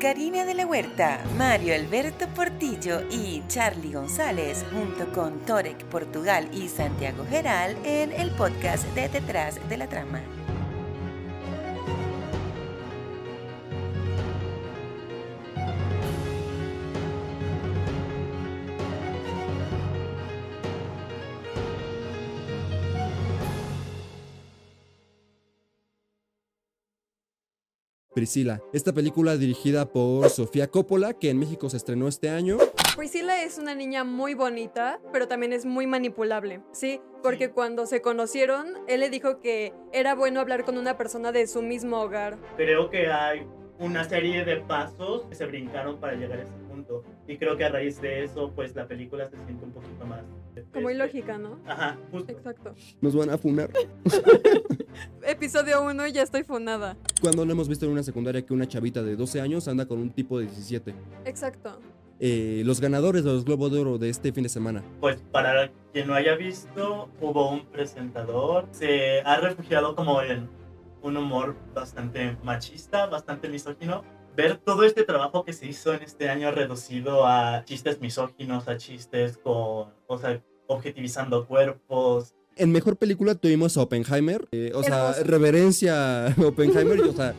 Karina de la Huerta, Mario Alberto Portillo y Charlie González, junto con Torek Portugal y Santiago Geral, en el podcast de Detrás de la Trama. Priscila, esta película dirigida por Sofía Coppola, que en México se estrenó este año. Priscila es una niña muy bonita, pero también es muy manipulable, ¿sí? Porque cuando se conocieron, él le dijo que era bueno hablar con una persona de su mismo hogar. Creo que hay una serie de pasos que se brincaron para llegar a ese punto. Y creo que a raíz de eso, pues la película se siente un poquito más... Como este, ilógica, ¿no? Ajá, justo. Exacto. Nos van a funar. Episodio 1 y ya estoy fonada. Cuando no hemos visto en una secundaria que una chavita de 12 años anda con un tipo de 17. Exacto. Eh, los ganadores de los Globo de Oro de este fin de semana. Pues para quien no haya visto, hubo un presentador. Se ha refugiado como en un humor bastante machista, bastante misógino. Ver todo este trabajo que se hizo en este año reducido a chistes misóginos, a chistes con, o sea, objetivizando cuerpos. En mejor película tuvimos a Oppenheimer. eh, o sea, Hermoso. reverencia a Oppenheimer. y, o sea,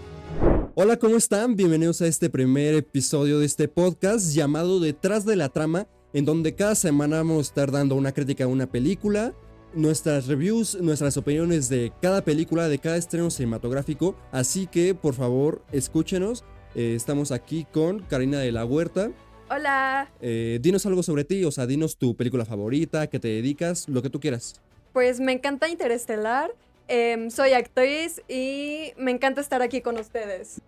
hola, ¿cómo están? Bienvenidos a este primer episodio de este podcast llamado Detrás de la Trama, en donde cada semana vamos a estar dando una crítica a una película, nuestras reviews, nuestras opiniones de cada película, de cada estreno cinematográfico. Así que, por favor, escúchenos. Eh, estamos aquí con Karina de la Huerta. Hola. Eh, dinos algo sobre ti, o sea, dinos tu película favorita, qué te dedicas, lo que tú quieras. Pues me encanta Interestelar. em, soy actriz y me encanta estar aquí con ustedes.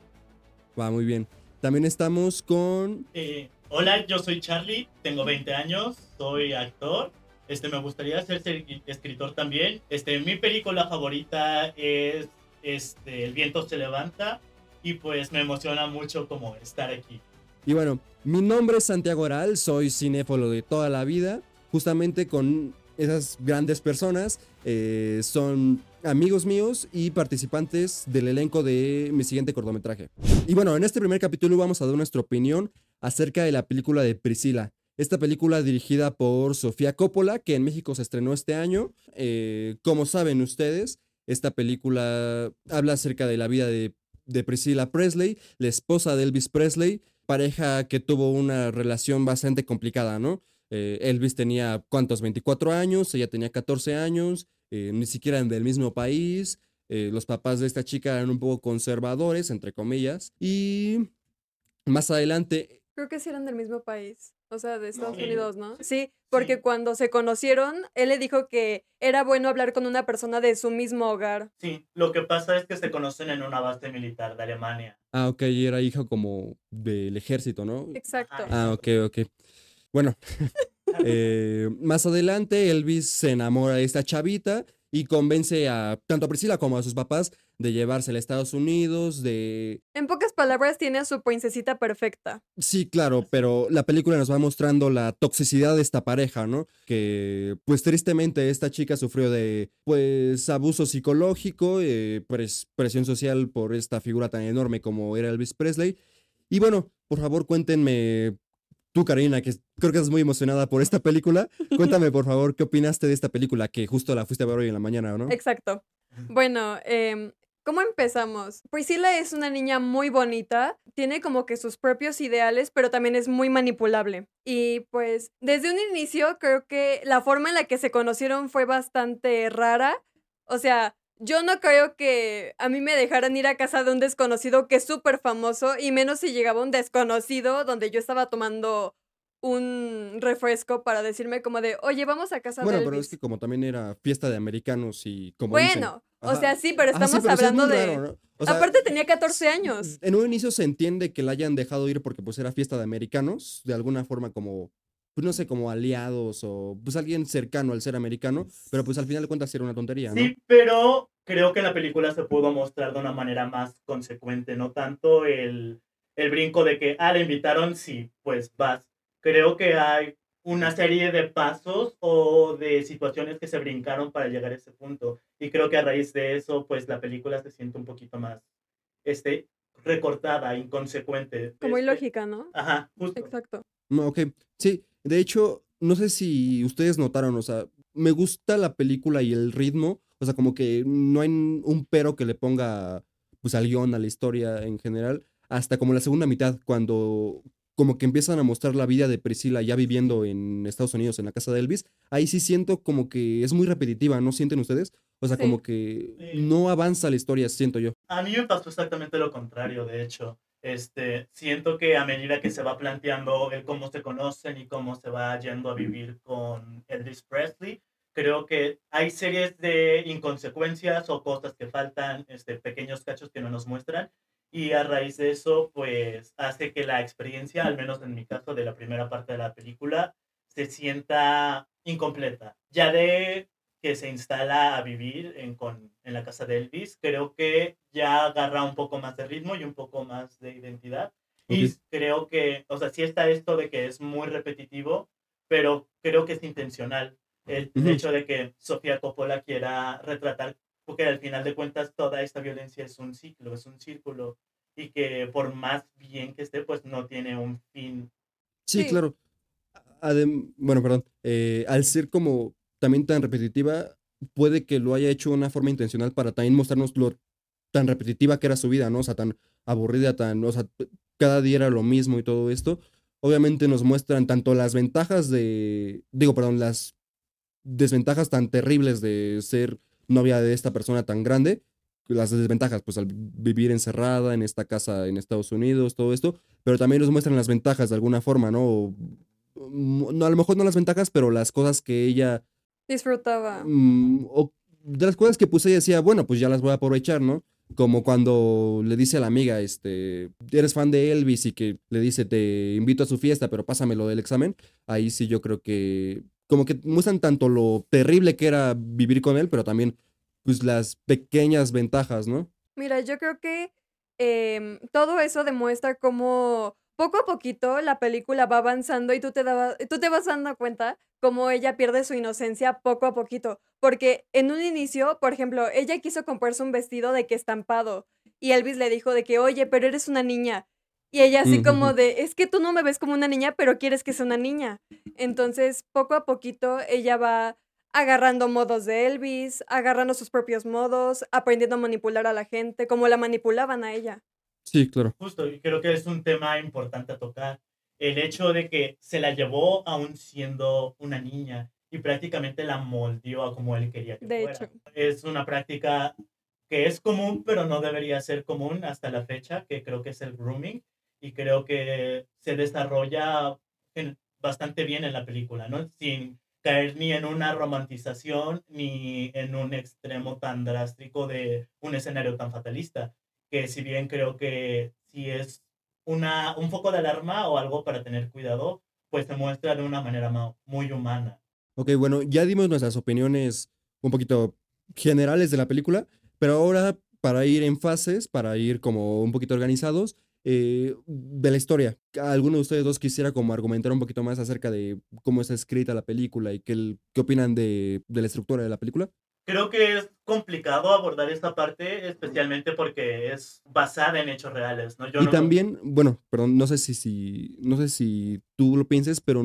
Va muy bien. También estamos con. Eh, hola, yo soy Charlie, tengo 20 años, soy actor. Este, me gustaría ser ser escritor también. Este, mi película favorita es este, El viento se levanta y pues me emociona mucho como estar aquí. Y bueno, mi nombre es Santiago Aral, soy cinéfilo de toda la vida. Justamente con esas grandes personas eh, son amigos míos y participantes del elenco de mi siguiente cortometraje. Y bueno, en este primer capítulo vamos a dar nuestra opinión acerca de la película de Priscila. Esta película dirigida por Sofía Coppola, que en México se estrenó este año. Eh, como saben ustedes, esta película habla acerca de la vida de, de Priscilla Presley, la esposa de Elvis Presley, pareja que tuvo una relación bastante complicada, ¿no? Eh, Elvis tenía, ¿cuántos? 24 años, ella tenía 14 años, eh, ni siquiera eran del mismo país. eh, los papás de esta chica eran un poco conservadores, entre comillas. Y más adelante, Creo que sí eran del mismo país. O sea, de Estados Sí. Unidos, ¿no? Sí, porque cuando se conocieron, él le dijo que era bueno hablar con una persona de su mismo hogar. Sí, lo que pasa es que se conocen en una base militar de Alemania. ah, ok, era hija como del ejército, ¿no? Exacto. Ah, ok, ok. Bueno, eh, más adelante Elvis se enamora de esta chavita y convence a tanto a Priscila como a sus papás de llevársela a Estados Unidos, de... En pocas palabras, tiene a su princesita perfecta. Sí, claro, pero la película nos va mostrando la toxicidad de esta pareja, ¿no? Que pues tristemente esta chica sufrió de pues abuso psicológico, eh, pres- presión social por esta figura tan enorme como era Elvis Presley. Y bueno, por favor cuéntenme, tú Karina, que creo que estás muy emocionada por esta película, cuéntame por favor qué opinaste de esta película que justo la fuiste a ver hoy en la mañana, ¿no? Exacto. Bueno, em, ¿cómo empezamos? Priscila es una niña muy bonita, tiene como que sus propios ideales, pero también es muy manipulable. Y pues desde un inicio creo que la forma en la que se conocieron fue bastante rara. O sea, yo no creo que a mí me dejaran ir a casa de un desconocido que es súper famoso, y menos si llegaba un desconocido donde yo estaba tomando un refresco para decirme como de, oye, vamos a casa Bueno, de pero Elvis". es que como también era fiesta de americanos y como dicen- Bueno, o sea, sí, pero Ajá, sí, estamos pero sí hablando de... raro, ¿no? O sea, Aparte tenía 14 años. En un inicio se entiende que la hayan dejado ir porque pues era fiesta de americanos, de alguna forma como, pues no sé, como aliados o pues alguien cercano al ser americano, pero pues al final de cuentas sí era una tontería, ¿no? Sí, pero creo que la película se pudo mostrar de una manera más consecuente, no tanto el, el brinco de que, ah, le invitaron, sí, pues vas. Creo que hay una serie de pasos o de situaciones que se brincaron para llegar a ese punto. Y creo que a raíz de eso, pues la película se siente un poquito más este, recortada, inconsecuente. Como Este, ilógica, ¿no? Ajá, justo. Exacto. No, ok, sí, de hecho, no sé si ustedes notaron, o sea, me gusta la película y el ritmo, o sea, como que no hay un pero que le ponga, pues, al guion, a la historia en general, hasta como la segunda mitad, cuando como que empiezan a mostrar la vida de Priscila ya viviendo en Estados Unidos, en la casa de Elvis, ahí sí siento como que es muy repetitiva, ¿no sienten ustedes? O sea, Sí. como que Sí. no avanza la historia, siento yo. A mí me pasó exactamente lo contrario, de hecho. Este, siento que a medida que se va planteando el cómo se conocen y cómo se va yendo a vivir con Elvis Presley, creo que hay series de inconsecuencias o cosas que faltan, este, pequeños cachos que no nos muestran. Y a raíz de eso, pues hace que la experiencia, al menos en mi caso de la primera parte de la película, se sienta incompleta. Ya de que se instala a vivir en, con, en la casa de Elvis, creo que ya agarra un poco más de ritmo y un poco más de identidad. Y Ok. creo que, o sea, sí está esto de que es muy repetitivo, pero creo que es intencional. El, hecho de que Sofía Coppola quiera retratar, porque al final de cuentas toda esta violencia es un ciclo, es un círculo, y que por más bien que esté, pues no tiene un fin. Sí, Sí. claro. Adem- bueno, perdón. eh, al ser como también tan repetitiva, puede que lo haya hecho de una forma intencional para también mostrarnos lo tan repetitiva que era su vida, ¿no? O sea, tan aburrida, tan, o sea, cada día era lo mismo y todo esto. Obviamente nos muestran tanto las ventajas de, digo, perdón, las desventajas tan terribles de ser novia de esta persona tan grande, las desventajas, pues al vivir encerrada en esta casa en Estados Unidos, todo esto, pero también nos muestran las ventajas de alguna forma, ¿no? O, mm, no, a lo mejor no las ventajas, pero las cosas que ella, Disfrutaba. mm, o de las cosas que pues ella decía, bueno, pues ya las voy a aprovechar, ¿no? Como cuando le dice a la amiga, este, eres fan de Elvis y que le dice, te invito a su fiesta, pero pásame lo del examen. Ahí sí yo creo que, como que muestran tanto lo terrible que era vivir con él, pero también, pues las pequeñas ventajas, ¿no? Mira, yo creo que em, todo eso demuestra cómo poco a poquito la película va avanzando y tú te, daba- tú te vas dando cuenta cómo ella pierde su inocencia poco a poquito. Porque en un inicio, por ejemplo, ella quiso comprarse un vestido de que estampado y Elvis le dijo de que, oye, pero eres una niña. Y ella así como de, es que tú no me ves como una niña, pero quieres que sea una niña. Entonces, poco a poquito, ella va agarrando modos de Elvis, agarrando sus propios modos, aprendiendo a manipular a la gente, como la manipulaban a ella. Sí, claro. Justo, y creo que es un tema importante a tocar. El hecho de que se la llevó aún siendo una niña y prácticamente la moldeó a como él quería que De fuera. hecho. Es una práctica que es común, pero no debería ser común hasta la fecha, que creo que es el grooming, y creo que se desarrolla en- bastante bien en la película, ¿no? Sin caer ni en una romantización ni en un extremo tan drástico de un escenario tan fatalista que si bien creo que si es una, un foco de alarma o algo para tener cuidado, pues se muestra de una manera ma- muy humana. Ok, bueno, ya dimos nuestras opiniones un poquito generales de la película, pero ahora para ir en fases, para ir como un poquito organizados, eh, de la historia. ¿Alguno de ustedes dos quisiera como argumentar un poquito más acerca de cómo está escrita la película y qué, qué opinan de, de la estructura de la película? Creo que es complicado abordar esta parte, especialmente porque es basada en hechos reales, ¿no? Yo y no- también, bueno, perdón, no sé si, si, no sé si tú lo pienses, pero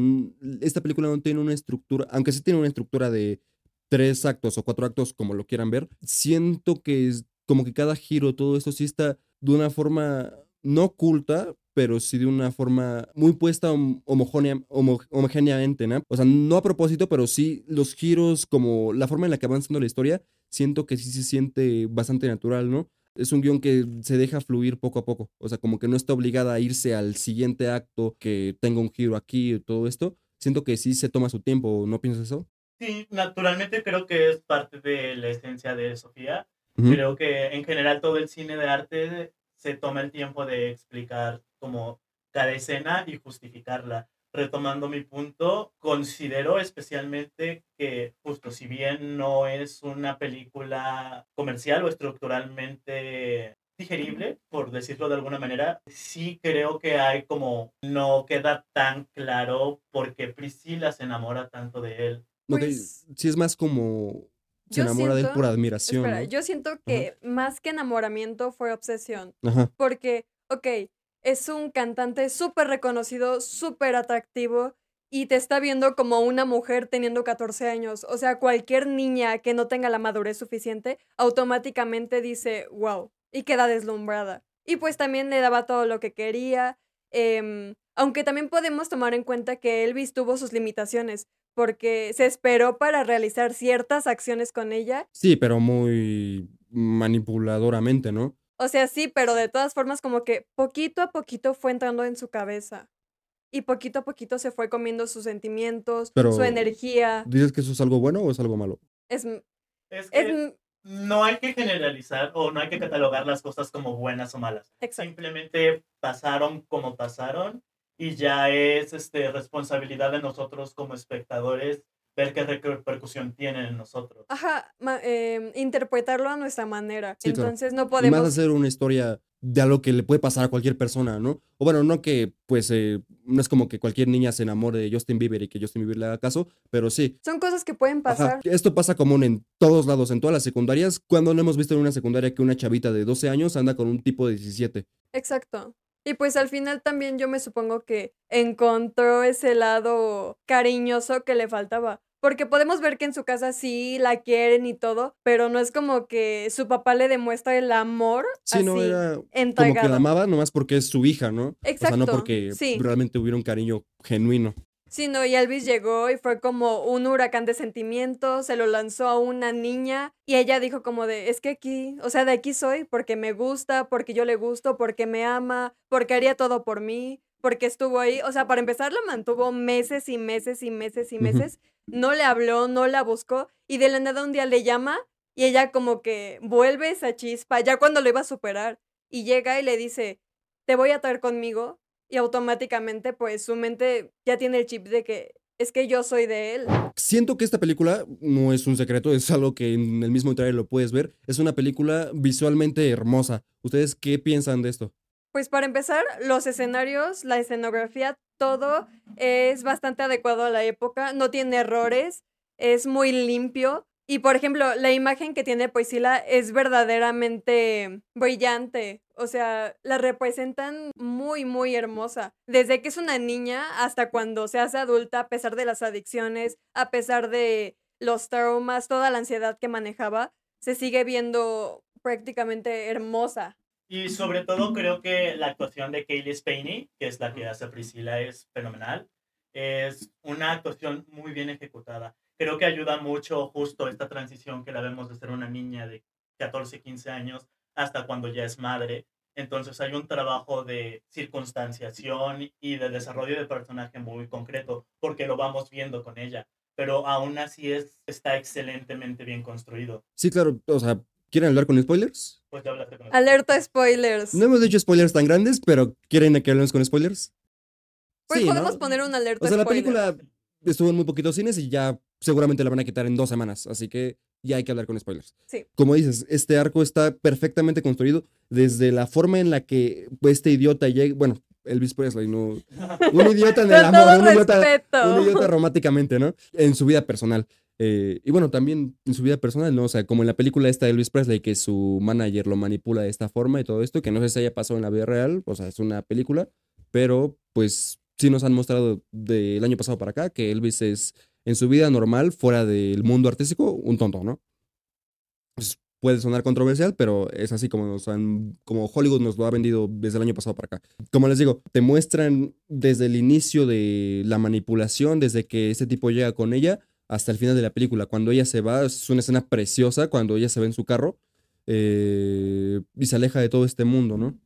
esta película no tiene una estructura, aunque sí tiene una estructura de tres actos o cuatro actos, como lo quieran ver, siento que es como que cada giro, todo esto sí está de una forma no oculta, pero sí de una forma muy puesta hom- homogénea, homo- homogéneamente, ¿no? O sea, no a propósito, pero sí los giros, como la forma en la que avanzando la historia, siento que sí se siente bastante natural, ¿no? Es un guion que se deja fluir poco a poco. O sea, como que no está obligada a irse al siguiente acto, que tenga un giro aquí y todo esto. Siento que sí se toma su tiempo, ¿no piensas eso? Sí, naturalmente creo que es parte de la esencia de Sofía. Creo que en general todo el cine de arte se toma el tiempo de explicar como cada escena y justificarla. Retomando mi punto, considero especialmente que justo si bien no es una película comercial o estructuralmente digerible, por decirlo de alguna manera, sí creo que hay como no queda tan claro por qué Priscila se enamora tanto de él. Ok, Pues- sí es más como se Yo enamora de él por admiración. Espera, ¿no? yo siento que más que enamoramiento fue obsesión. Ajá. Porque, ok, es un cantante súper reconocido, súper atractivo y te está viendo como una mujer teniendo 14 años. O sea, cualquier niña que no tenga la madurez suficiente automáticamente dice, wow, y queda deslumbrada. Y pues también le daba todo lo que quería. em, aunque también podemos tomar en cuenta que Elvis tuvo sus limitaciones, porque se esperó para realizar ciertas acciones con ella Sí, pero muy manipuladoramente, ¿no? O sea, sí, pero de todas formas como que poquito a poquito fue entrando en su cabeza. Y poquito a poquito se fue comiendo sus sentimientos, Pero- su energía. ¿Dices que eso es algo bueno o es algo malo? Es, Es que es no hay que generalizar o no hay que catalogar las cosas como buenas o malas. exacto. Simplemente pasaron como pasaron y ya es este, responsabilidad de nosotros como espectadores ver qué repercusión tienen en nosotros. Ajá, ma- em, interpretarlo a nuestra manera. Sí, claro. Entonces no Y más podemos... hacer una historia de algo que le puede pasar a cualquier persona, ¿no? O bueno, no que, pues, eh, no es como que cualquier niña se enamore de Justin Bieber y que Justin Bieber le haga caso, pero sí. Son cosas que pueden Ajá, pasar. Esto pasa común en todos lados, en todas las secundarias. Cuando no hemos visto en una secundaria que una chavita de 12 años anda con un tipo de 17? Exacto. Y pues al final también yo me supongo que encontró ese lado cariñoso que le faltaba. Porque podemos ver que en su casa sí la quieren y todo, pero no es como que su papá le demuestra el amor Sí, no, así, era como que la amaba nomás porque es su hija, ¿no? O sea, no Exacto, porque sí. realmente hubiera un cariño genuino. Sí, no, y Elvis llegó y fue como un huracán de sentimientos, se lo lanzó a una niña y ella dijo como de, es que aquí, o sea, de aquí soy porque me gusta, porque yo le gusto, porque me ama, porque haría todo por mí, porque estuvo ahí, o sea, para empezar la mantuvo meses y meses y meses y meses, no le habló, no la buscó y de la nada un día le llama y ella como que vuelve esa chispa ya cuando lo iba a superar y llega y le dice, te voy a traer conmigo y automáticamente pues su mente ya tiene el chip de que es que yo soy de él. Siento que esta película no es un secreto, es algo que en el mismo trailer lo puedes ver. Es una película visualmente hermosa. ¿Ustedes qué piensan de esto? Pues para empezar, los escenarios, la escenografía, todo es bastante adecuado a la época, no tiene errores, es muy limpio. Y por ejemplo, la imagen que tiene Priscila es verdaderamente brillante. O sea, la representan muy, muy hermosa. Desde que es una niña hasta cuando se hace adulta, a pesar de las adicciones, a pesar de los traumas, toda la ansiedad que manejaba, se sigue viendo prácticamente hermosa. Y sobre todo creo que la actuación de Kaylee Spaney, que es la que hace Priscila, es fenomenal. Es una actuación muy bien ejecutada. Creo que ayuda mucho justo esta transición que la vemos de ser una niña de 14, 15 años hasta cuando ya es madre. Entonces hay un trabajo de circunstanciación y de desarrollo de personaje muy concreto, porque lo vamos viendo con ella. Pero aún así es, está excelentemente bien construido. Sí, claro, o sea, ¿quieren hablar con spoilers? Pues ya hablaste con Alerta spoilers. No hemos dicho spoilers tan grandes, pero ¿quieren que hablemos con spoilers? Pues Sí, ¿no? podemos poner una alerta O sea, la spoiler. película estuvo en muy poquitos cines y ya seguramente la van a quitar en dos semanas, así que ya hay que hablar con spoilers. Sí. Como dices, este arco está perfectamente construido desde la forma en la que este idiota llega, bueno, Elvis Presley, no, un idiota en el amor, un idiota, un idiota románticamente, ¿no? En su vida personal. Eh, y bueno, también en su vida personal, ¿no? O sea, como en la película esta de Elvis Presley, que su manager lo manipula de esta forma y todo esto, que no sé si haya pasado en la vida real, o sea, es una película, pero pues sí nos han mostrado del año pasado para acá que Elvis es en su vida normal, fuera del mundo artístico, un tonto, ¿no? Pues, puede sonar controversial, pero es así como, nos han- como Hollywood nos lo ha vendido desde el año pasado para acá. Como les digo, te muestran desde el inicio de la manipulación, desde que este tipo llega con ella, hasta el final de la película. Cuando ella se va, es una escena preciosa, cuando ella se ve en su carro eh, y se aleja de todo este mundo, ¿no?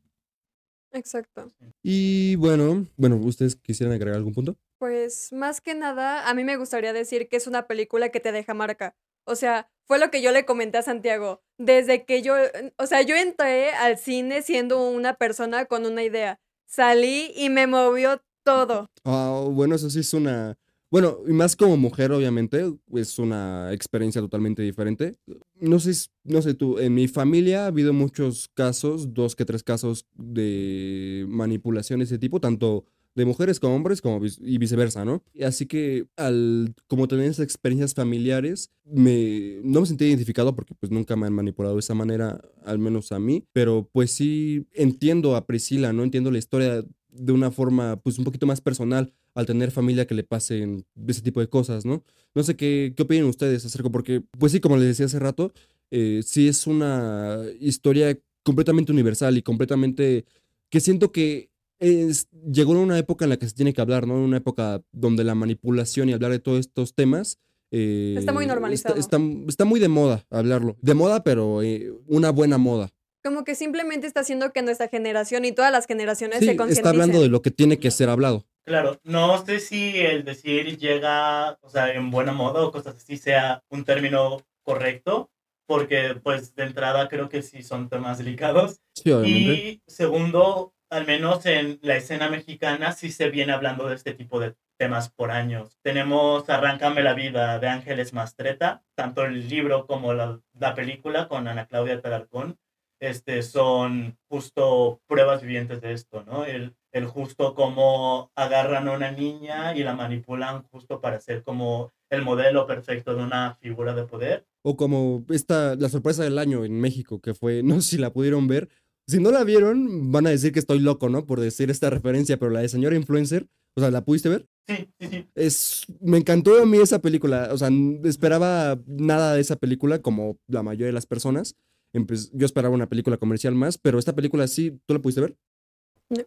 Exacto. Y bueno, bueno, ¿ustedes quisieran agregar algún punto? Pues más que nada, a mí me gustaría decir que es una película que te deja marca. O sea, fue lo que yo le comenté a Santiago. Desde que yo, o sea, yo entré al cine siendo una persona con una idea. Salí y me movió todo. Ah, bueno, eso sí es una... Bueno, y más como mujer, obviamente, es una experiencia totalmente diferente. No sé, no sé tú, en mi familia ha habido muchos casos, dos que tres casos de manipulación de ese tipo, tanto de mujeres como hombres como y viceversa, ¿no? Así que al como tener esas experiencias familiares, me, no me sentí identificado porque pues nunca me han manipulado de esa manera, al menos a mí, pero pues sí entiendo a Priscila, ¿no? Entiendo la historia de una forma pues un poquito más personal al tener familia que le pasen ese tipo de cosas, ¿no? No sé qué, qué opinan ustedes acerca, porque pues sí, como les decía hace rato, eh, sí es una historia completamente universal y completamente que siento que es- llegó en una época en la que se tiene que hablar, ¿no? En una época donde la manipulación y hablar de todos estos temas. eh, Está muy normalizado. Está, está- está muy de moda hablarlo. De moda, pero eh, una buena moda. Como que simplemente está haciendo que nuestra generación y todas las generaciones Sí, se está hablando de lo que tiene que ser hablado. Claro, no sé si el decir llega, o sea, en buena moda o cosas así sea un término correcto, porque pues de entrada creo que sí son temas delicados. Sí. Y segundo, al menos en la escena mexicana sí se viene hablando de este tipo de temas por años. Tenemos Arráncame la vida de Ángeles Mastreta, tanto el libro como la, la película con Ana Claudia Talarcón. Este, son justo pruebas vivientes de esto, ¿no? El, el justo cómo agarran a una niña y la manipulan justo para ser como el modelo perfecto de una figura de poder. O como esta, la sorpresa del año en México, que fue, no sé si la pudieron ver. Si no la vieron, van a decir que estoy loco, ¿no? Por decir esta referencia, pero la de señora influencer, o sea, ¿la pudiste ver? Sí, sí, sí. Es, me encantó a mí esa película, o sea, esperaba nada de esa película, como la mayoría de las personas. Empe- yo esperaba una película comercial más, pero esta película sí, ¿tú la pudiste ver? No.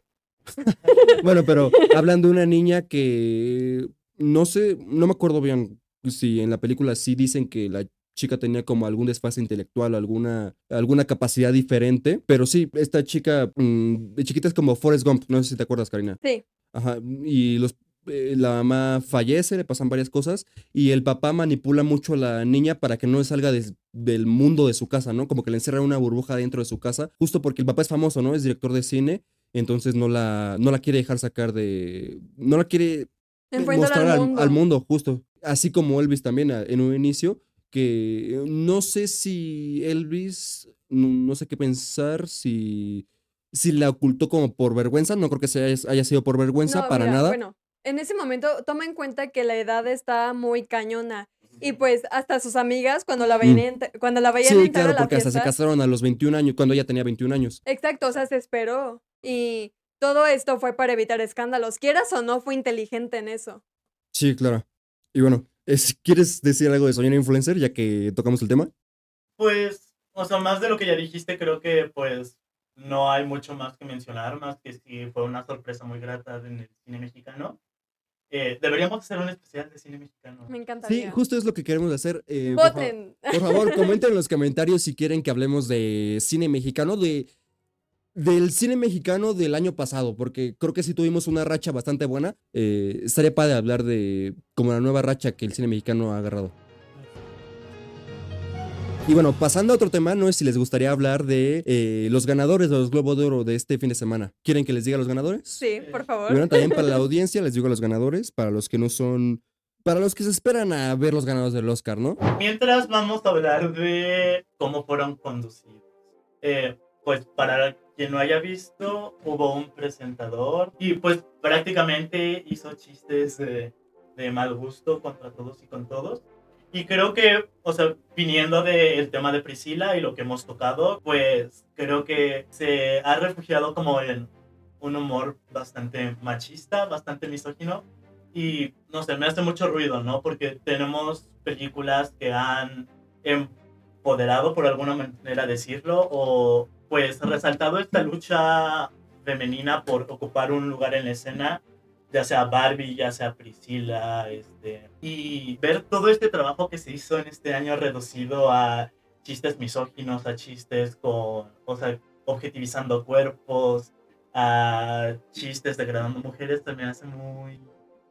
bueno, pero hablan de una niña que no sé, no me acuerdo bien si en la película sí dicen que la chica tenía como algún desfase intelectual, alguna, alguna capacidad diferente, pero sí, esta chica mm, de chiquita es como Forrest Gump, no sé si te acuerdas, Karina. Sí, Ajá, y los, eh, la mamá fallece, le pasan varias cosas, y el papá manipula mucho a la niña para que no salga del mundo de su casa, ¿no? Como que le encierra en una burbuja dentro de su casa, justo porque el papá es famoso, ¿no? Es director de cine, entonces no la, no la quiere dejar sacar de... No la quiere mostrar al mundo. al mundo, justo. Así como Elvis también a- en un inicio, que no sé si Elvis, no, no sé qué pensar, si, si la ocultó como por vergüenza, no creo que se haya, sido por vergüenza No, para mira, nada. Bueno, en ese momento toma en cuenta que la edad está muy cañona. Y pues hasta sus amigas cuando la veían, ent- cuando la veían Mm. Sí, entrar claro, a la porque hasta se casaron a los 21 años, cuando ella tenía 21 años. Exacto, o sea, se esperó. Y todo esto fue para evitar escándalos. Quieras o no, fue inteligente en eso. Sí, claro. Y bueno, es- ¿quieres decir algo de Soñar Influencer, ya que tocamos el tema? Pues, o sea, más de lo que ya dijiste, creo que pues no hay mucho más que mencionar, más que si fue una sorpresa muy grata en el cine mexicano. Eh, deberíamos hacer un especial de cine mexicano. Me Sí, encantaría. justo es lo que queremos hacer. eh, por fa- Voten. Por favor, comenten en los comentarios si quieren que hablemos de cine mexicano, de del cine mexicano del año pasado, porque creo que sí tuvimos una racha bastante buena. Eh, estaría padre hablar de como la nueva racha que el cine mexicano ha agarrado. Y bueno, pasando a otro tema, no sé si les gustaría hablar de eh, los ganadores de los Globos de Oro de este fin de semana. ¿Quieren que les diga los ganadores? Sí, por favor. bueno, también para la audiencia les digo a los ganadores, para los que no son, para los que se esperan a ver los ganadores del Oscar, ¿no? Mientras vamos a hablar de cómo fueron conducidos. Eh, pues para quien no haya visto, hubo un presentador y pues prácticamente hizo chistes de, mal gusto contra todos y con todos. Y creo que, o sea, viniendo del tema de Priscila y lo que hemos tocado, pues creo que se ha refugiado como en un humor bastante machista, bastante misógino. Y no sé, me hace mucho ruido, ¿no? Porque tenemos películas que han empoderado, por alguna manera decirlo, o pues resaltado esta lucha femenina por ocupar un lugar en la escena, ya sea Barbie, ya sea Priscila, este, y ver todo este trabajo que se hizo en este año reducido a chistes misóginos, a chistes con, o sea, objetivizando cuerpos, a chistes degradando mujeres, también hace muy...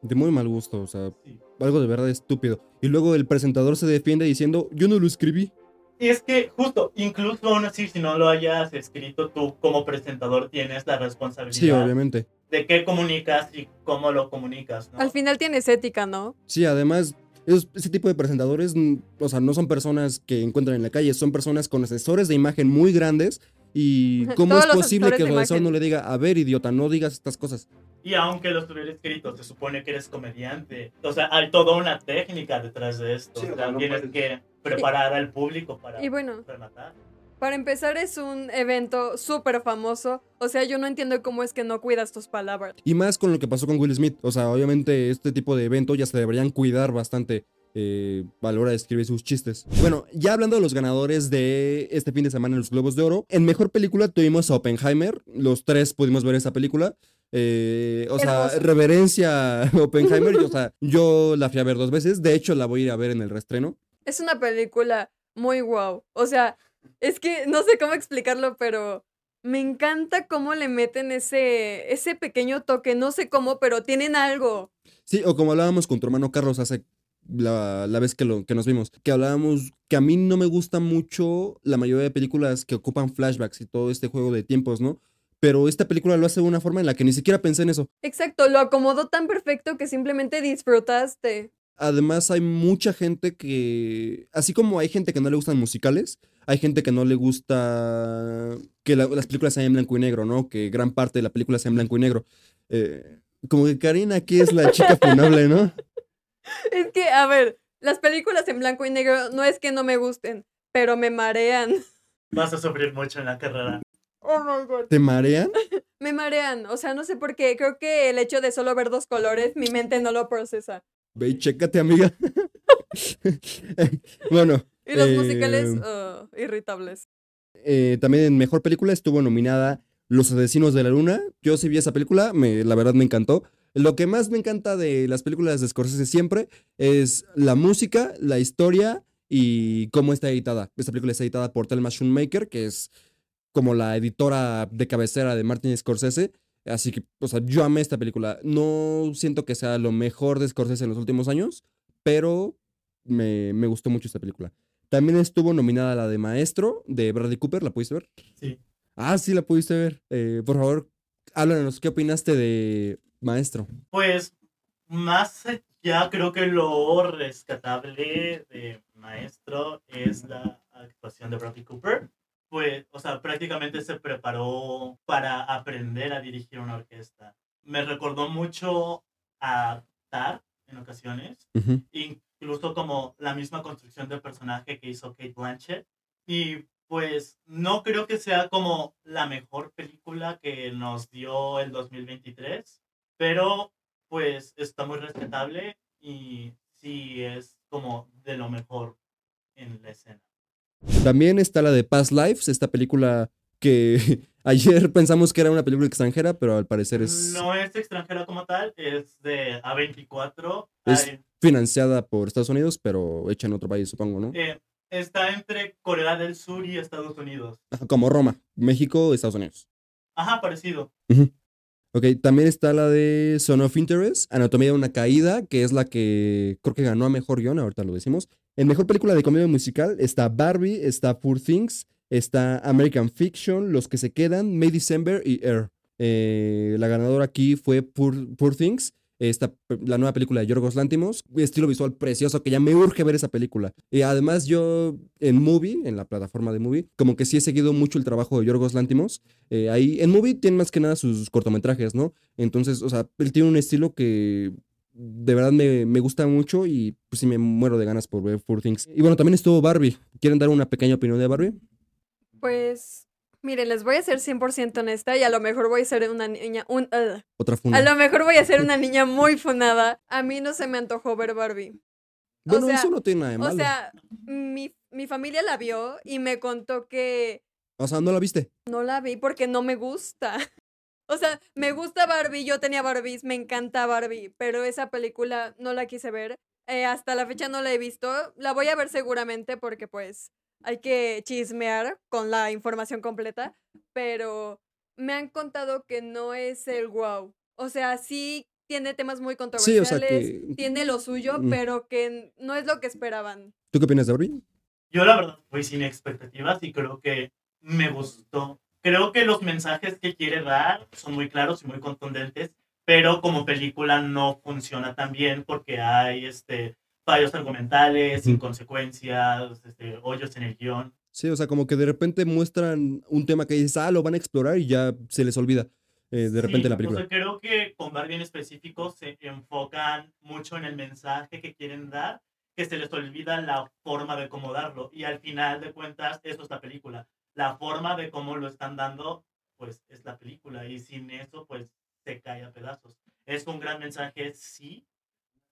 De muy mal gusto, o sea, sí. algo de verdad estúpido. Y luego el presentador se defiende diciendo, yo no lo escribí. Y es que justo, incluso aún así, si no lo hayas escrito, tú como presentador tienes la responsabilidad Sí, obviamente. de qué comunicas y cómo lo comunicas, ¿no? Al final tienes ética, ¿no? Sí, además, esos- ese tipo de presentadores, o sea, no son personas que encuentran en la calle, son personas con asesores de imagen muy grandes. ¿Y cómo es posible que el asesor imagen. no le diga, a ver, idiota, no digas estas cosas? Y aunque los tuviera escritos, se supone que eres comediante. O sea, hay toda una técnica detrás de esto. Sí, o sea, no tienes puedes- que preparar al público para Y bueno, rematar. para empezar es un evento súper famoso. O sea, yo no entiendo cómo es que no cuidas tus palabras. Y más con lo que pasó con Will Smith. O sea, obviamente este tipo de evento ya se deberían cuidar bastante eh, a la hora de escribir sus chistes. Bueno, ya hablando de los ganadores de este fin de semana en los Globos de Oro, en mejor película tuvimos a Oppenheimer. Los tres pudimos ver esa película. Eh, o sea, reverencia a Oppenheimer. yo, o sea, yo la fui a ver dos veces. De hecho, la voy a ir a ver en el reestreno. Es una película muy wow. O sea, es que no sé cómo explicarlo, pero me encanta cómo le meten ese, ese pequeño toque. No sé cómo, pero tienen algo. Sí, o como hablábamos con tu hermano Carlos hace la, la vez que, lo, que nos vimos, que hablábamos que a mí no me gusta mucho la mayoría de películas que ocupan flashbacks y todo este juego de tiempos, ¿no? Pero esta película lo hace de una forma en la que ni siquiera pensé en eso. Exacto, lo acomodó tan perfecto que simplemente disfrutaste. Además, hay mucha gente que, así como hay gente que no le gustan musicales, hay gente que no le gusta que la- las películas sean en blanco y negro, ¿no? Que gran parte de la película sea en blanco y negro. Eh, como que Karina aquí es la chica funable, ¿no? Es que, a ver, las películas en blanco y negro no es que no me gusten, pero me marean. Vas a sufrir mucho en la carrera. Oh my god. ¿Te marean? Me marean, o sea, no sé por qué. Creo que el hecho de solo ver dos colores, mi mente no lo procesa. Ve y chécate, amiga. bueno, Y los Eh, musicales, uh, irritables. eh, también en Mejor Película estuvo nominada Los Asesinos de la Luna. Yo sí vi esa película, me, la verdad me encantó. Lo que más me encanta de las películas de Scorsese siempre es la música, la historia y cómo está editada. Esta película está editada por Thelma Schoonmaker, que es como la editora de cabecera de Martin Scorsese. Así que, o sea, yo amé esta película. No siento que sea lo mejor de Scorsese en los últimos años, pero me, me gustó mucho esta película. También estuvo nominada la de Maestro de Bradley Cooper, ¿la pudiste ver? Sí. Ah, sí, la pudiste ver. Eh, por favor, háblanos, ¿qué opinaste de Maestro? Pues más allá creo que lo rescatable de Maestro es la actuación de Bradley Cooper. Pues, o sea, prácticamente se preparó para aprender a dirigir una orquesta. Me recordó mucho a Tar en ocasiones, Ujú. incluso como la misma construcción del personaje que hizo Kate Blanchett. Y pues no creo que sea como la mejor película que nos dio el 2023, pero pues está muy respetable y sí es como de lo mejor. También está la de Past Lives, esta película que ayer pensamos que era una película extranjera, pero al parecer es No es extranjera como tal, es de A24. Es- Hay- financiada por Estados Unidos, pero hecha en otro país, supongo, ¿no? eh, está entre Corea del Sur y Estados Unidos. Ajá, Como Roma, México, Estados Unidos. Ajá, parecido. Ok, también está la de Son of Interest, Anatomía de una caída, que es la que creo que ganó a mejor guion, ahorita lo decimos. En mejor película de comedia musical está Barbie, está Poor Things, está American Fiction, Los que se quedan, May December y Air. Eh, la ganadora aquí fue Poor, Things, la nueva película de Yorgos Lantimos, estilo visual precioso, que ya me urge ver esa película. Y además yo en Movie, en la plataforma de Movie, como que sí he seguido mucho el trabajo de Yorgos Lantimos. Eh, ahí en Movie tiene más que nada sus cortometrajes, ¿no? Entonces, o sea, él tiene un estilo que de verdad me, me gusta mucho y pues sí me muero de ganas por ver Poor Things. Y bueno, también estuvo Barbie. ¿Quieren dar una pequeña opinión de Barbie? Pues, miren, les voy a ser 100% honesta y a lo mejor voy a ser una niña, un. Otra a funda. lo mejor voy a ser una niña muy funada. A mí no se me antojó ver Barbie. Bueno, sea, eso no tiene nada de malo. O sea, mi, mi familia la vio y me contó que o sea, ¿no la viste? no la vi porque no me gusta. O sea, me gusta Barbie, yo tenía Barbies, me encanta Barbie, pero esa película no la quise ver. Eh, hasta la fecha no la he visto. La voy a ver seguramente porque pues hay que chismear con la información completa, pero me han contado que no es el wow. O sea, sí tiene temas muy Sí, controversiales, o sea que... tiene lo suyo, Mm. pero que no es lo que esperaban. ¿Tú qué opinas de Barbie? Yo la verdad fui sin expectativas y creo que me gustó. Creo que los mensajes que quiere dar son muy claros y muy contundentes, pero como película no funciona tan bien porque hay este, fallos argumentales, Ujú. inconsecuencias, este, hoyos en el guion. Sí, o sea, como que de repente muestran un tema que dices, ah, lo van a explorar y ya se les olvida eh, de repente Sí, la o película. sea, creo que con Barbie en específico se enfocan mucho en el mensaje que quieren dar, que se les olvida la forma de cómo darlo. Y al final de cuentas, eso es la película. La forma de cómo lo están dando, pues es la película. Y sin eso, pues se cae a pedazos. Es un gran mensaje, sí,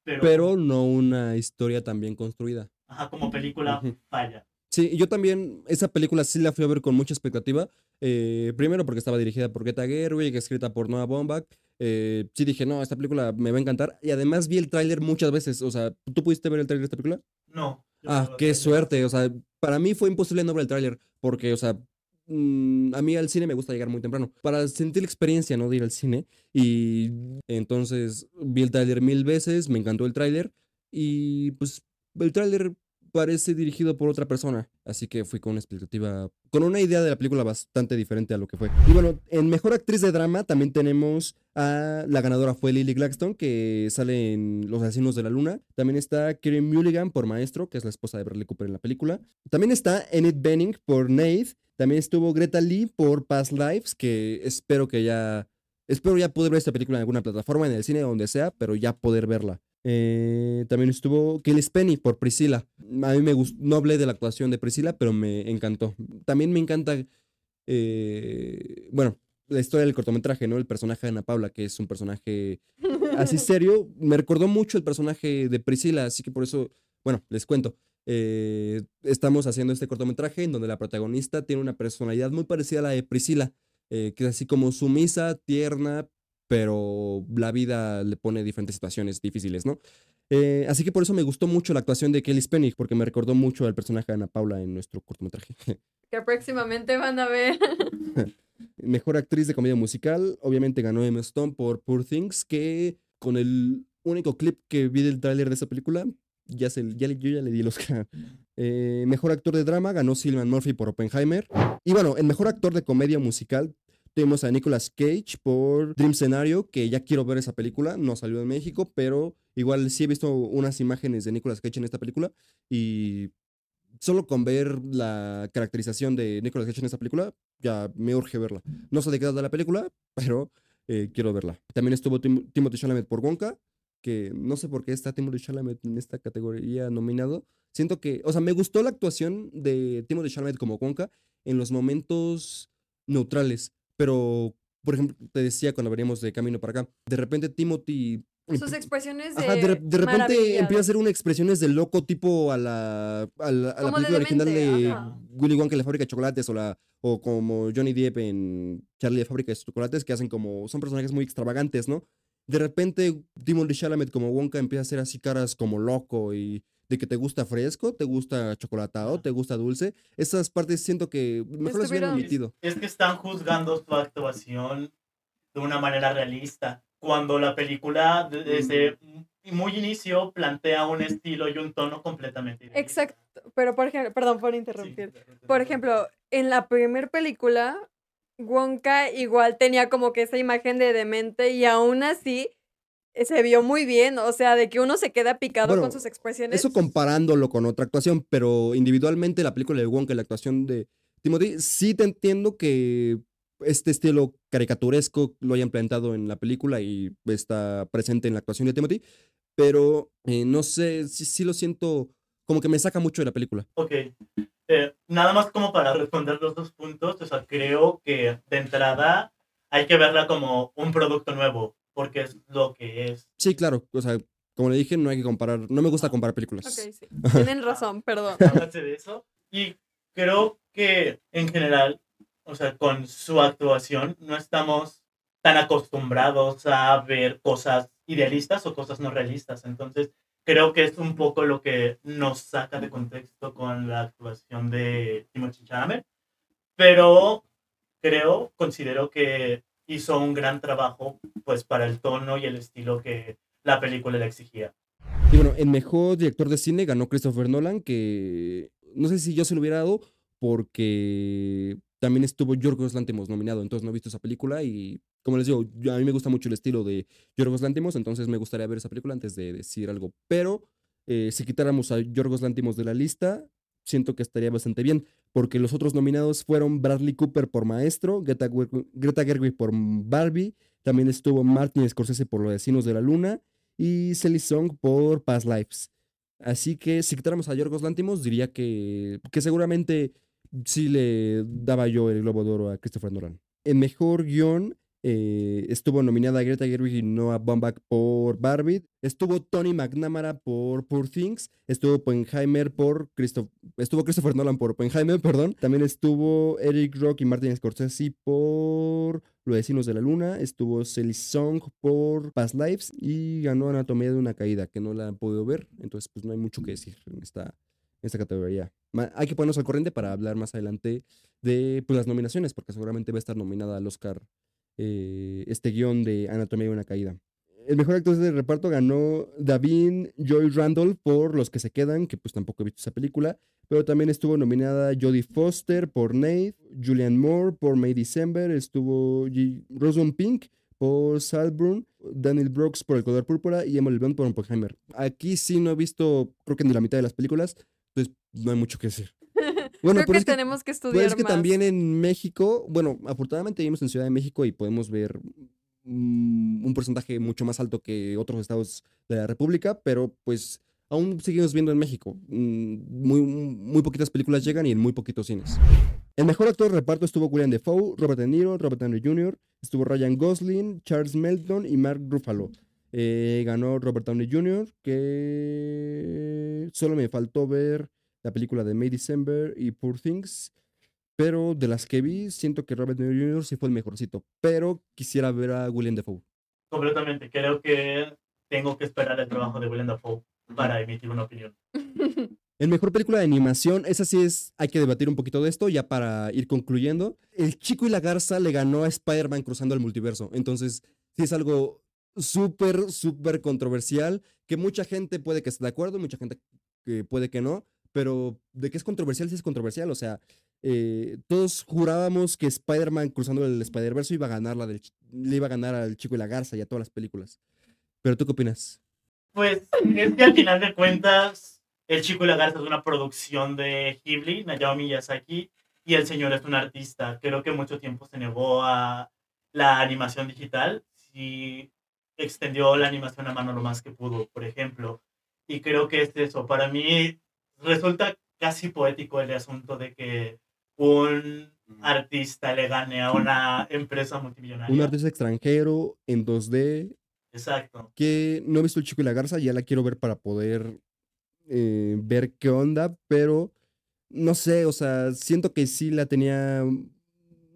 pero, Pero no una historia tan bien construida. ajá, como película falla. Sí, yo también, esa película sí la fui a ver con mucha expectativa. eh, primero porque estaba dirigida por Greta Gerwig, escrita por Noah Baumbach. eh, sí dije, no, esta película me va a encantar. Y además vi el tráiler muchas veces. O sea, ¿tú pudiste ver el tráiler de esta película? No. Ah, no qué suerte. O sea, para mí fue imposible no ver el tráiler. Porque, o sea, mm, a mí al cine me gusta llegar muy temprano. Para sentir la experiencia, ¿no? De ir al cine. Y entonces vi el tráiler mil veces, me encantó el tráiler. Y pues el tráiler parece dirigido por otra persona. Así que fui con una expectativa, con una idea de la película bastante diferente a lo que fue. Y bueno, en Mejor Actriz de Drama también tenemos a la ganadora fue Lily Gladstone, que sale en Los Asesinos de la Luna. También está Kieran Mulligan por Maestro, que es la esposa de Bradley Cooper en la película. También está Enid Benning por Nate. También estuvo Greta Lee por Past Lives, que espero que ya... Espero ya poder ver esta película en alguna plataforma, en el cine, donde sea, pero ya poder verla. Eh, también estuvo Kelly Spenny por Priscilla. A mí me gustó, no hablé de la actuación de Priscilla, pero me encantó. También me encanta, eh, bueno, la historia del cortometraje, ¿no? El personaje de Ana Paula, que es un personaje así serio, me recordó mucho el personaje de Priscila, así que por eso, bueno, les cuento. Eh, estamos haciendo este cortometraje en donde la protagonista tiene una personalidad muy parecida a la de Priscila, eh, que es así como sumisa, tierna, pero la vida le pone diferentes situaciones difíciles, ¿no? Eh, así que por eso me gustó mucho la actuación de Kelly Spenny, porque me recordó mucho al personaje de Ana Paula en nuestro cortometraje. que próximamente van a ver. Mejor actriz de comedia musical, obviamente ganó Emma Stone por Poor Things, que con el único clip que vi del tráiler de esa película, ya, se, ya, yo ya le di el Oscar. Eh, mejor actor de drama ganó Cillian Murphy por Oppenheimer. Y bueno, el mejor actor de comedia musical tuvimos a Nicolas Cage por Dream Scenario, que ya quiero ver esa película, no salió en México, pero igual sí he visto unas imágenes de Nicolas Cage en esta película y solo con ver la caracterización de Nicolas Cage en esta película, ya me urge verla. No sé de qué de la película, pero eh, quiero verla. También estuvo Tim- Timothy Chalamet por Wonka, que no sé por qué está Timothy Chalamet en esta categoría nominado. Siento que, o sea, me gustó la actuación de Timothy Chalamet como Wonka en los momentos neutrales, pero, por ejemplo, te decía cuando veníamos de camino para acá, de repente Timothy... Sus expresiones de. Ajá, de, de repente empieza a de- hacer una expresiones de loco tipo a la, a la, a la Como de película original de ajá. Willy Wonka en la fábrica de chocolates o, la, o como Johnny Depp en Charlie la fábrica de chocolates que hacen como, son personajes muy extravagantes, ¿no? De repente Timothy Chalamet como Wonka empieza a hacer así caras como loco y de que te gusta fresco, te gusta chocolatado, te gusta dulce. Esas partes siento que mejor las hubieran omitido. Es que están juzgando su actuación de una manera realista. Cuando la película de- desde muy inicio plantea un estilo y un tono completamente idealista. Exacto. Pero, por ejemplo, perdón por Sí, interrumpir. repente. Por ejemplo, en la primera película, Wonka igual tenía como que esa imagen de demente y aún así se vio muy bien. O sea, de que uno se queda picado Bueno, con sus expresiones. Eso comparándolo con otra actuación, pero individualmente la película de Wonka y la actuación de Timothy, sí te entiendo que este estilo caricaturesco lo hayan plantado en la película y está presente en la actuación de Timothy, pero eh, no sé, sí, sí lo siento como que me saca mucho de la película. Ok. Eh, nada más como para responder los dos puntos, o sea, creo que de entrada hay que verla como un producto nuevo, porque es lo que es. Sí, claro, o sea, como le dije, no hay que comparar, no me gusta comparar películas. Ok, sí. Tienen razón, perdón. Háganse de eso. Y creo que en general, o sea, con su actuación no estamos tan acostumbrados a ver cosas idealistas o cosas no realistas. Entonces, creo que es un poco lo que nos saca de contexto con la actuación de Timothy Chalamet. Pero creo, considero que hizo un gran trabajo pues para el tono y el estilo que la película le exigía. Y bueno, en mejor director de cine ganó Christopher Nolan, que no sé si yo se lo hubiera dado porque también estuvo Yorgos Lantimos nominado, entonces no he visto esa película y como les digo, a mí me gusta mucho el estilo de Yorgos Lantimos, entonces me gustaría ver esa película antes de decir algo. Pero eh, si quitáramos a Yorgos Lantimos de la lista, siento que estaría bastante bien, porque los otros nominados fueron Bradley Cooper por Maestro, Greta, Greta Gerwig por Barbie, también estuvo Martin Scorsese por Los Vecinos de la Luna y Sally Song por Past Lives. Así que si quitáramos a Yorgos Lantimos, diría que, que seguramente sí le daba yo el Globo de Oro a Christopher Nolan. En mejor guion eh, estuvo nominada Greta Gerwig y Noah Baumbach por Barbie. Estuvo Tony McNamara por Poor Things. Estuvo Oppenheimer por Christoph Estuvo Christopher Nolan por Oppenheimer, perdón. También estuvo Eric Rock y Martin Scorsese por Los Vecinos de la Luna. Estuvo Sally Song por Past Lives. Y ganó Anatomía de una Caída, que no la han podido ver. Entonces, pues no hay mucho que decir en esta, en esta categoría. Hay que ponernos al corriente para hablar más adelante de pues, las nominaciones, porque seguramente va a estar nominada al Oscar eh, este guion de Anatomía de una Caída. El mejor actor de reparto ganó David Joy Randolph por Los que se quedan, que pues tampoco he visto esa película, pero también estuvo nominada Jodie Foster por Nate, Julianne Moore por May December, estuvo Rosamund Pink por Saltburn, Daniel Brooks por El color púrpura y Emily Blunt por Oppenheimer. Aquí sí no he visto, creo que ni la mitad de las películas, entonces no hay mucho que decir. Bueno, Creo pero que es tenemos que estudiar es que más. también en México, bueno, afortunadamente vivimos en Ciudad de México y podemos ver mm, un porcentaje mucho más alto que otros estados de la República, pero pues aún seguimos viendo en México. Mm, Muy, muy poquitas películas llegan y en muy poquitos cines. El mejor actor de reparto estuvo William Defoe, Robert De Niro, Robert Downey Jr., estuvo Ryan Gosling, Charles Melton y Mark Ruffalo. Eh, ganó Robert Downey Jr., que solo me faltó ver la película de May December y Poor Things. Pero de las que vi, siento que Robert Downey Jr. sí fue el mejorcito. Pero quisiera ver a William Defoe. Completamente. Creo que tengo que esperar el trabajo de Willem Dafoe para emitir una opinión. En mejor película de animación, esa sí es, hay que debatir un poquito de esto ya para ir concluyendo. El Chico y la Garza le ganó a Spider-Man cruzando el multiverso. Entonces, sí es algo súper, súper controversial, que mucha gente puede que esté de acuerdo, mucha gente que puede que no, pero de que es controversial, sí es controversial. O sea, eh, todos jurábamos que Spider-Man cruzando el Spider-Verse iba a ganar la del, le iba a ganar al Chico y la Garza y a todas las películas. Pero tú qué opinas? Pues es que al final de cuentas, El Chico y la Garza es una producción de Ghibli, Hayao Miyazaki, y el señor es un artista. Creo que mucho tiempo se negó a la animación digital, sí extendió la animación a mano lo más que pudo, por ejemplo. Y creo que es eso. Para mí resulta casi poético el asunto de que un artista le gane a una empresa multimillonaria. Un artista extranjero en 2D, Exacto. que no he visto el chico y la garza, ya la quiero ver para poder eh, ver qué onda, pero no sé, o sea, siento que sí la tenía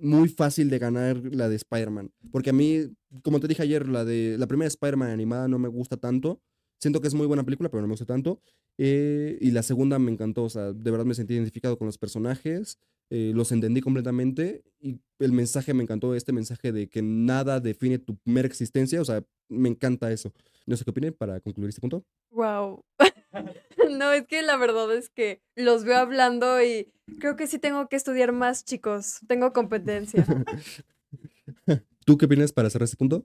muy fácil de ganar la de Spider-Man, porque a mí, como te dije ayer, la de la primera Spider-Man animada no me gusta tanto, siento que es muy buena película, pero no me gusta tanto, eh, y la segunda me encantó, o sea, de verdad me sentí identificado con los personajes, eh, los entendí completamente y el mensaje me encantó, este mensaje de que nada define tu mera existencia, o sea, me encanta eso. No sé qué opinen para concluir este punto. Wow. no, es que la verdad es que los veo hablando y creo que sí tengo que estudiar más, chicos. Tengo competencia. ¿Tú qué opinas para cerrar este punto?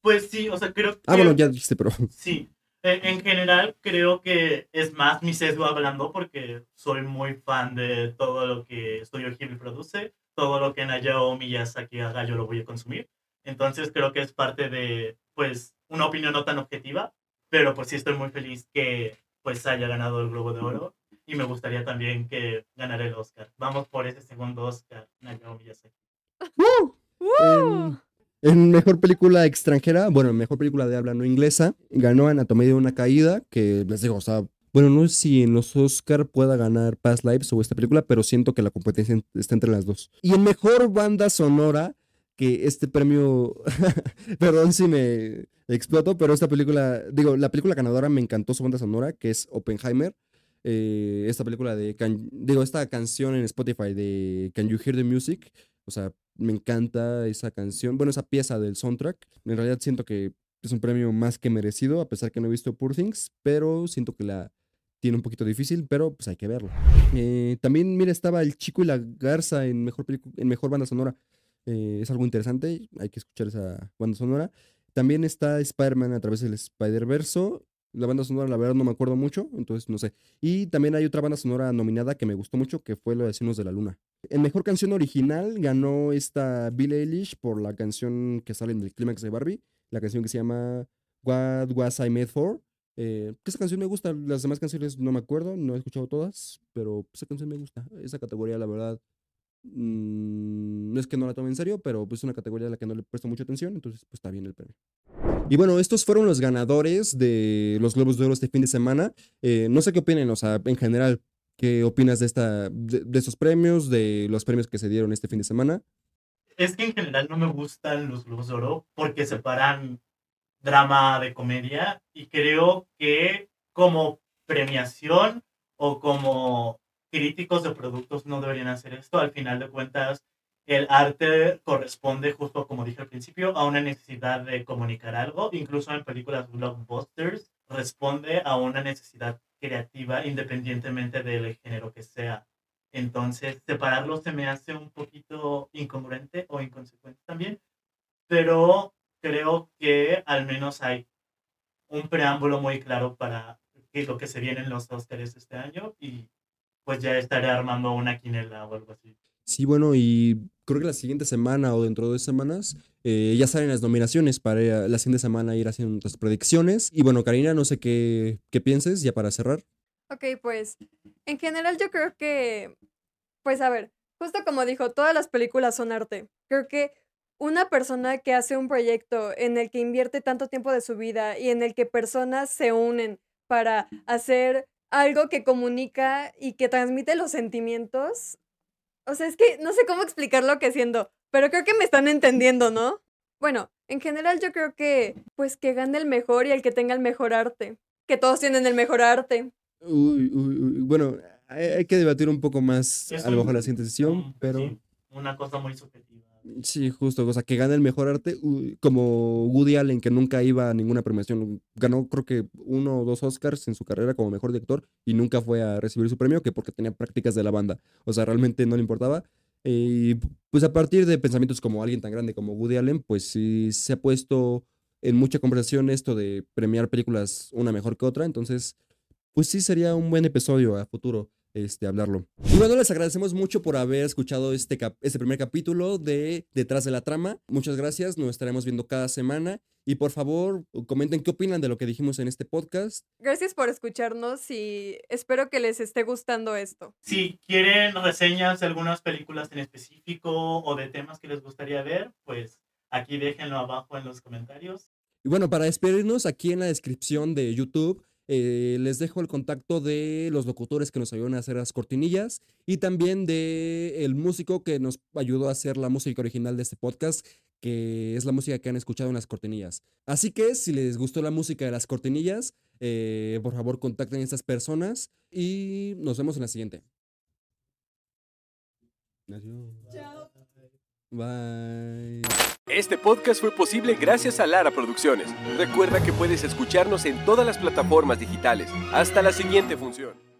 Pues sí, o sea, creo que... Ah, bueno, ya dijiste, pero Sí, en general creo que es más mi sesgo hablando porque soy muy fan de todo lo que Studio Ghibli produce, todo lo que Hayao Miyazaki haga yo lo voy a consumir. Entonces creo que es parte de, pues, una opinión no tan objetiva, pero pues sí estoy muy feliz que pues haya ganado el Globo de Oro y me gustaría también que ganara el Oscar. Vamos por ese segundo Oscar, Hayao Miyazaki. ¡Uh! en, en mejor película extranjera, bueno, en mejor película de habla no inglesa, ganó Anatomía de una caída, que les digo, o sea, bueno, no sé si en los Oscar pueda ganar Past Lives o esta película, pero siento que la competencia en- está entre las dos. Y en mejor banda sonora, que este premio, perdón si me exploto, pero esta película, digo, la película ganadora me encantó su banda sonora, que es Oppenheimer. Eh, esta película de, Can- digo, esta canción en Spotify de Can You Hear the Music, o sea, me encanta esa canción, bueno, esa pieza del soundtrack. En realidad siento que es un premio más que merecido, a pesar que no he visto Poor Things, pero siento que la tiene un poquito difícil, pero pues hay que verlo. Eh, también, mira, estaba El Chico y la Garza en mejor, en mejor banda sonora. Eh, es algo interesante, hay que escuchar esa banda sonora. También está Spider-Man a través del Spider-Verso La banda sonora, la verdad, no me acuerdo mucho, entonces no sé. Y también hay otra banda sonora nominada que me gustó mucho, que fue Los Vecinos de la Luna. En mejor canción original ganó esta Billie Eilish por la canción que sale en el clímax de Barbie, la canción que se llama What Was I Made For. Eh, esa canción me gusta, las demás canciones no me acuerdo, no he escuchado todas, pero esa canción me gusta. Esa categoría, la verdad, mm, no es que no la tome en serio, pero pues es una categoría a la que no le presto mucha atención, entonces pues está bien el premio. Y bueno, estos fueron los ganadores de los Globos de Oro este fin de semana. Eh, no sé qué opinen, o sea, en general, ¿qué opinas de, esta, de, de estos premios, de los premios que se dieron este fin de semana? Es que en general no me gustan los Globos de Oro porque separan drama de comedia y creo que como premiación o como críticos de productos no deberían hacer esto. Al final de cuentas, el arte corresponde, justo como dije al principio, a una necesidad de comunicar algo. Incluso en películas blockbusters responde a una necesidad creativa independientemente del género que sea. Entonces, separarlo se me hace un poquito incongruente o inconsecuente también, pero creo que al menos hay un preámbulo muy claro para qué es lo que se viene en los Oscars este año y pues ya estaré armando una quinela o algo así. Sí, bueno, y creo que la siguiente semana o dentro de dos semanas eh, ya salen las nominaciones para la siguiente semana ir haciendo nuestras predicciones. Y bueno, Karina, no sé qué, qué pienses ya para cerrar. Ok, pues en general yo creo que, pues a ver, justo como dijo, todas las películas son arte. Creo que una persona que hace un proyecto en el que invierte tanto tiempo de su vida y en el que personas se unen para hacer algo que comunica y que transmite los sentimientos. O sea, es que no sé cómo explicar lo que siento, pero creo que me están entendiendo, ¿no? Bueno, en general yo creo que, pues que gane el mejor y el que tenga el mejor arte. Que todos tienen el mejor arte. Uy, uy, uy, Bueno, hay, hay que debatir un poco más Es a lo mejor la siguiente sesión, pero... sí, una cosa muy subjetiva. Sí, justo, o sea, que gane el mejor arte, como Woody Allen, que nunca iba a ninguna premiación, ganó creo que uno o dos Oscars en su carrera como mejor director y nunca fue a recibir su premio, que porque tenía prácticas de la banda, o sea, realmente no le importaba. Y pues a partir de pensamientos como alguien tan grande como Woody Allen, pues sí se ha puesto en mucha conversación esto de premiar películas una mejor que otra, entonces pues sí sería un buen episodio a futuro este, hablarlo. Y bueno, les agradecemos mucho por haber escuchado este, cap- este primer capítulo de Detrás de la Trama. Muchas gracias, nos estaremos viendo cada semana. Y por favor, comenten qué opinan de lo que dijimos en este podcast. Gracias por escucharnos y espero que les esté gustando esto. Si quieren reseñas de algunas películas en específico o de temas que les gustaría ver, pues aquí déjenlo abajo en los comentarios. Y bueno, para despedirnos, aquí en la descripción de YouTube eh, les dejo el contacto de los locutores que nos ayudaron a hacer las cortinillas y también de el músico que nos ayudó a hacer la música original de este podcast, que es la música que han escuchado en las cortinillas. Así que si les gustó la música de las cortinillas, eh, por favor contacten a estas personas y nos vemos en la siguiente. Adiós. Bye. Este podcast fue posible gracias a Lara Producciones. Recuerda que puedes escucharnos en todas las plataformas digitales. Hasta la siguiente función.